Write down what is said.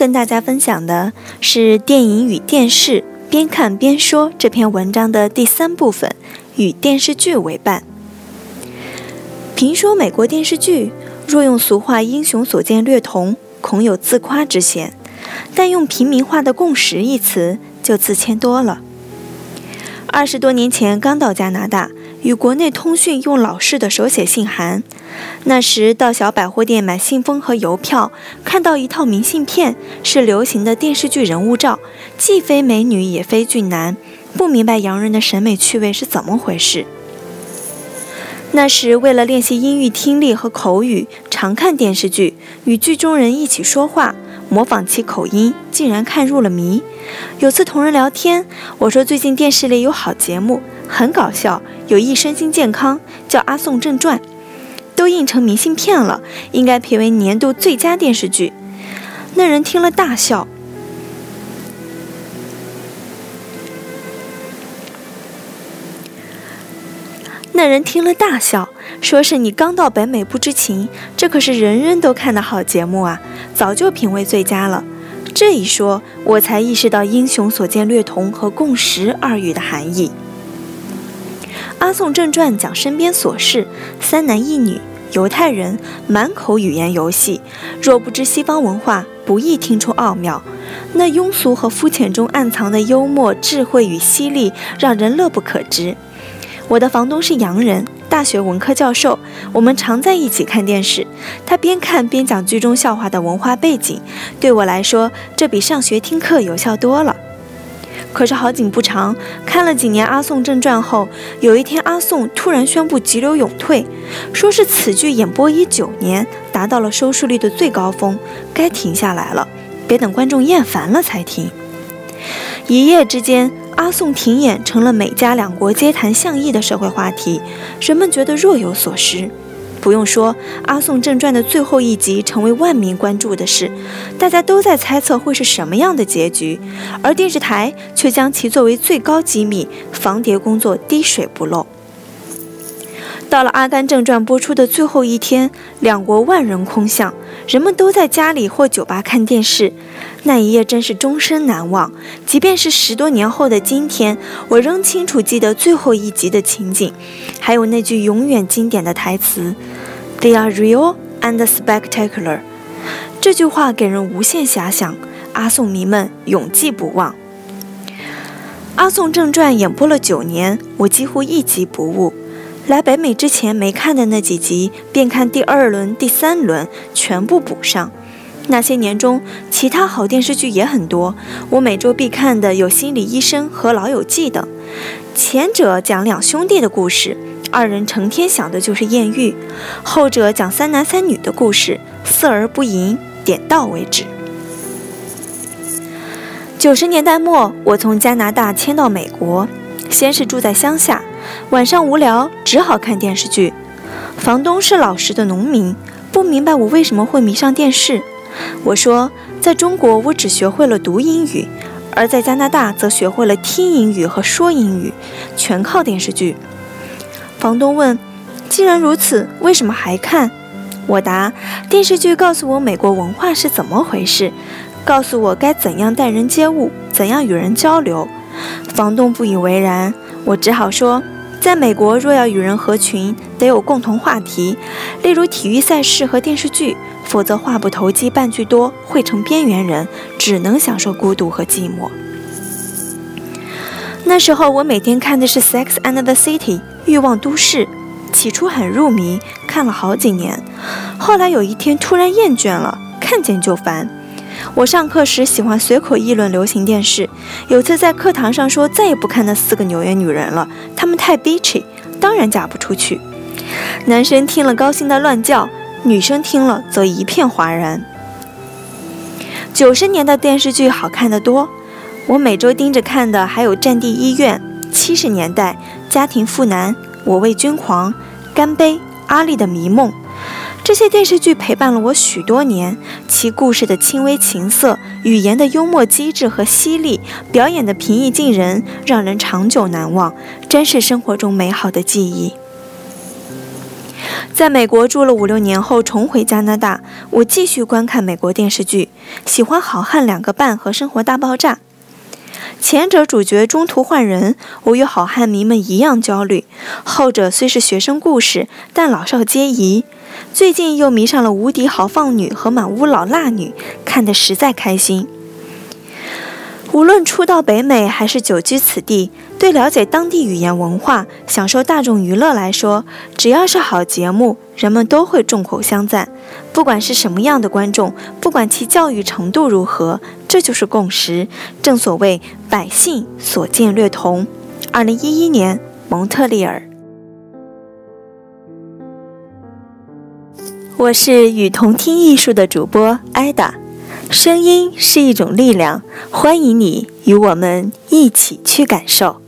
跟大家分享的是《电影与电视边看边说》这篇文章的第三部分，与电视剧为伴。评说美国电视剧，若用俗话“英雄所见略同”，恐有自夸之嫌；但用平民化的“共识”一词，就自谦多了。二十多年前刚到加拿大。与国内通讯用老式的手写信函，那时到小百货店买信封和邮票，看到一套明信片是流行的电视剧人物照，既非美女也非俊男，不明白洋人的审美趣味是怎么回事。那时为了练习音域听力和口语，常看电视剧，与剧中人一起说话，模仿其口音，竟然看入了迷。有次同人聊天，我说最近电视里有好节目。很搞笑，有益身心健康，叫《阿宋正传》，都印成明信片了，应该评为年度最佳电视剧。那人听了大笑。那人听了大笑，说是你刚到北美不知情，这可是人人都看的好节目啊，早就评为最佳了。这一说，我才意识到“英雄所见略同”和“共识”二语的含义。《阿宋正传》讲身边琐事，三男一女，犹太人，满口语言游戏。若不知西方文化，不易听出奥妙。那庸俗和肤浅中暗藏的幽默、智慧与犀利，让人乐不可支。我的房东是洋人，大学文科教授，我们常在一起看电视。他边看边讲剧中笑话的文化背景，对我来说，这比上学听课有效多了。可是好景不长，看了几年《阿宋正传》后，有一天阿宋突然宣布急流勇退，说是此剧演播已九年，达到了收视率的最高峰，该停下来了，别等观众厌烦了才停。一夜之间，阿宋停演成了美加两国皆谈巷议的社会话题，人们觉得若有所失。不用说，《阿宋正传》的最后一集成为万民关注的事，大家都在猜测会是什么样的结局，而电视台却将其作为最高机密，防谍工作滴水不漏。到了《阿甘正传》播出的最后一天，两国万人空巷，人们都在家里或酒吧看电视。那一夜真是终身难忘，即便是十多年后的今天，我仍清楚记得最后一集的情景，还有那句永远经典的台词：“They are real and spectacular。”这句话给人无限遐想，阿宋迷们永记不忘。《阿宋正传》演播了九年，我几乎一集不误。来北美之前没看的那几集，便看第二轮、第三轮，全部补上。那些年中，其他好电视剧也很多。我每周必看的有《心理医生》和《老友记》等。前者讲两兄弟的故事，二人成天想的就是艳遇；后者讲三男三女的故事，色而不淫，点到为止。九十年代末，我从加拿大迁到美国，先是住在乡下。晚上无聊，只好看电视剧。房东是老实的农民，不明白我为什么会迷上电视。我说，在中国我只学会了读英语，而在加拿大则学会了听英语和说英语，全靠电视剧。房东问：“既然如此，为什么还看？”我答：“电视剧告诉我美国文化是怎么回事，告诉我该怎样待人接物，怎样与人交流。”房东不以为然。我只好说，在美国，若要与人合群，得有共同话题，例如体育赛事和电视剧，否则话不投机半句多，会成边缘人，只能享受孤独和寂寞。那时候我每天看的是《Sex and the City》欲望都市，起初很入迷，看了好几年，后来有一天突然厌倦了，看见就烦。我上课时喜欢随口议论流行电视，有次在课堂上说再也不看那四个纽约女人了，她们太 bitchy，当然嫁不出去。男生听了高兴的乱叫，女生听了则一片哗然。九十年代电视剧好看的多，我每周盯着看的还有《战地医院》、七十年代《家庭妇男》、《我为君狂》、《干杯》、《阿丽的迷梦》。这些电视剧陪伴了我许多年，其故事的轻微情色、语言的幽默机智和犀利、表演的平易近人，让人长久难忘，真是生活中美好的记忆。在美国住了五六年后，重回加拿大，我继续观看美国电视剧，喜欢《好汉两个半》和《生活大爆炸》。前者主角中途换人，我与好汉迷们一样焦虑；后者虽是学生故事，但老少皆宜。最近又迷上了《无敌豪放女》和《满屋老辣女》，看得实在开心。无论初到北美还是久居此地，对了解当地语言文化、享受大众娱乐来说，只要是好节目，人们都会众口相赞。不管是什么样的观众，不管其教育程度如何，这就是共识。正所谓百姓所见略同。二零一一年，蒙特利尔。我是与同听艺术的主播艾达。声音是一种力量，欢迎你与我们一起去感受。